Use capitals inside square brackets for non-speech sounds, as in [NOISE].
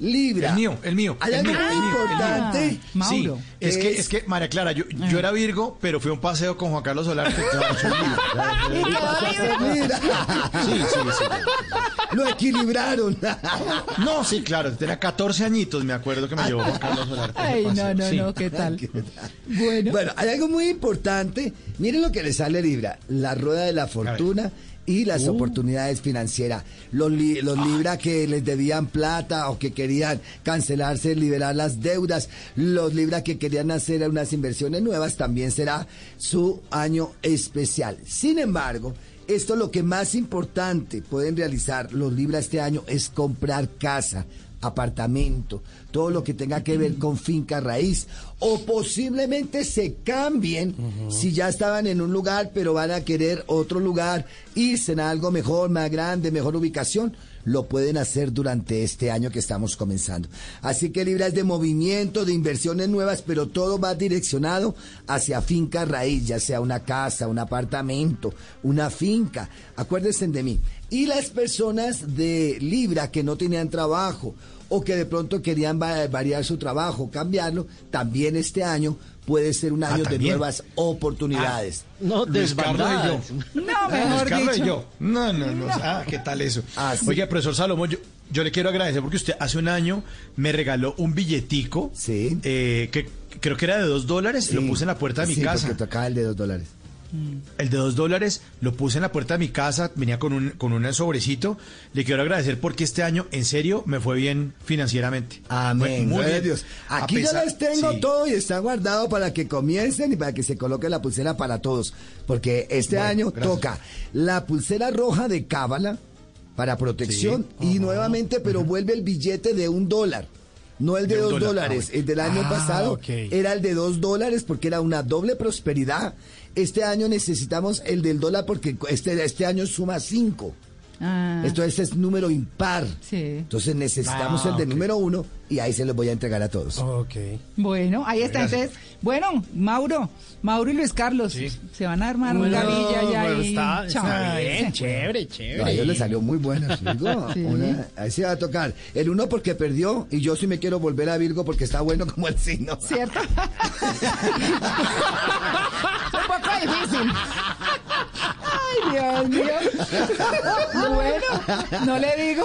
Libra. El mío, el mío. Hay el algo mío, muy el mío, el mío. importante. Sí, Mauro. es que, Es- que, María Clara, yo, yo era Virgo, pero fui a un paseo con Juan Carlos Solarte. Claro, [LAUGHS] soy. Libra. Sí, sí, sí. [LAUGHS] Lo equilibraron. [LAUGHS] No, sí, claro, tenía 14 añitos, me acuerdo que me llevó Juan Carlos Solarte. Ay, no, no, Sí. no, ¿qué tal? Bueno, Bueno, hay algo muy importante. Miren lo que le sale Libra. La rueda de la fortuna y las oportunidades financieras. Los, li- los Libra que les debían plata o que querían cancelarse, liberar las deudas. Los Libra que querían hacer unas inversiones nuevas también será su año especial. Sin embargo, esto lo que más importante pueden realizar los Libra este año es comprar casa apartamento, todo lo que tenga que ver con finca raíz, o posiblemente se cambien si ya estaban en un lugar, pero van a querer otro lugar, irse a algo mejor, más grande, mejor ubicación, lo pueden hacer durante este año que estamos comenzando. Así que Libra es de movimiento, de inversiones nuevas, pero todo va direccionado hacia finca raíz, ya sea una casa, un apartamento, una finca. Acuérdense de mí. Y las personas de Libra que no tenían trabajo o que de pronto querían va- variar su trabajo, cambiarlo, también este año puede ser un año de nuevas oportunidades. No, Luis Carlos y yo. no, Luis mejor dicho. yo. No, no, no. Ah, ¿qué tal eso? Ah, sí. Oye, profesor Salomón, yo, yo le quiero agradecer porque usted hace un año me regaló un billetico. Sí. eh, que creo que era de dos dólares. Lo Sí. puse en la puerta de mi Sí, casa. porque tocaba el de dos dólares. El de dos dólares lo puse en la puerta de mi casa, venía con un, con un sobrecito. Le quiero agradecer porque este año, en serio, me fue bien financieramente. Amén. A Dios. Aquí pesar- yo les tengo sí. todo y está guardado para que comiencen y para que se coloque la pulsera para todos. Porque este Bueno, año gracias. toca la pulsera roja de Cábala para protección y nuevamente, pero vuelve el billete de un dólar. No el de, dos dólar, dólares. ah, bueno. El del año Ah, pasado era el de dos dólares porque era una doble prosperidad. Este año necesitamos el del dólar porque este, este año suma cinco. Ah, Entonces es número impar. Sí. Entonces necesitamos Ah, el de número uno y ahí se los voy a entregar a todos. Ok. bueno, ahí está. Gracias. Entonces, bueno, Mauro, Mauro y Luis Carlos se van a armar una villa ya bueno, está, está bien, chévere, No, a chévere. ellos les salió muy buena, [LAUGHS] digo. Sí. Una- ahí se va a tocar. El uno porque perdió y yo sí me quiero volver a Virgo porque está bueno como el signo. ¿Cierto? [LAUGHS] [LAUGHS] Un poco difícil. Mío. [LAUGHS] Bueno, no le digo.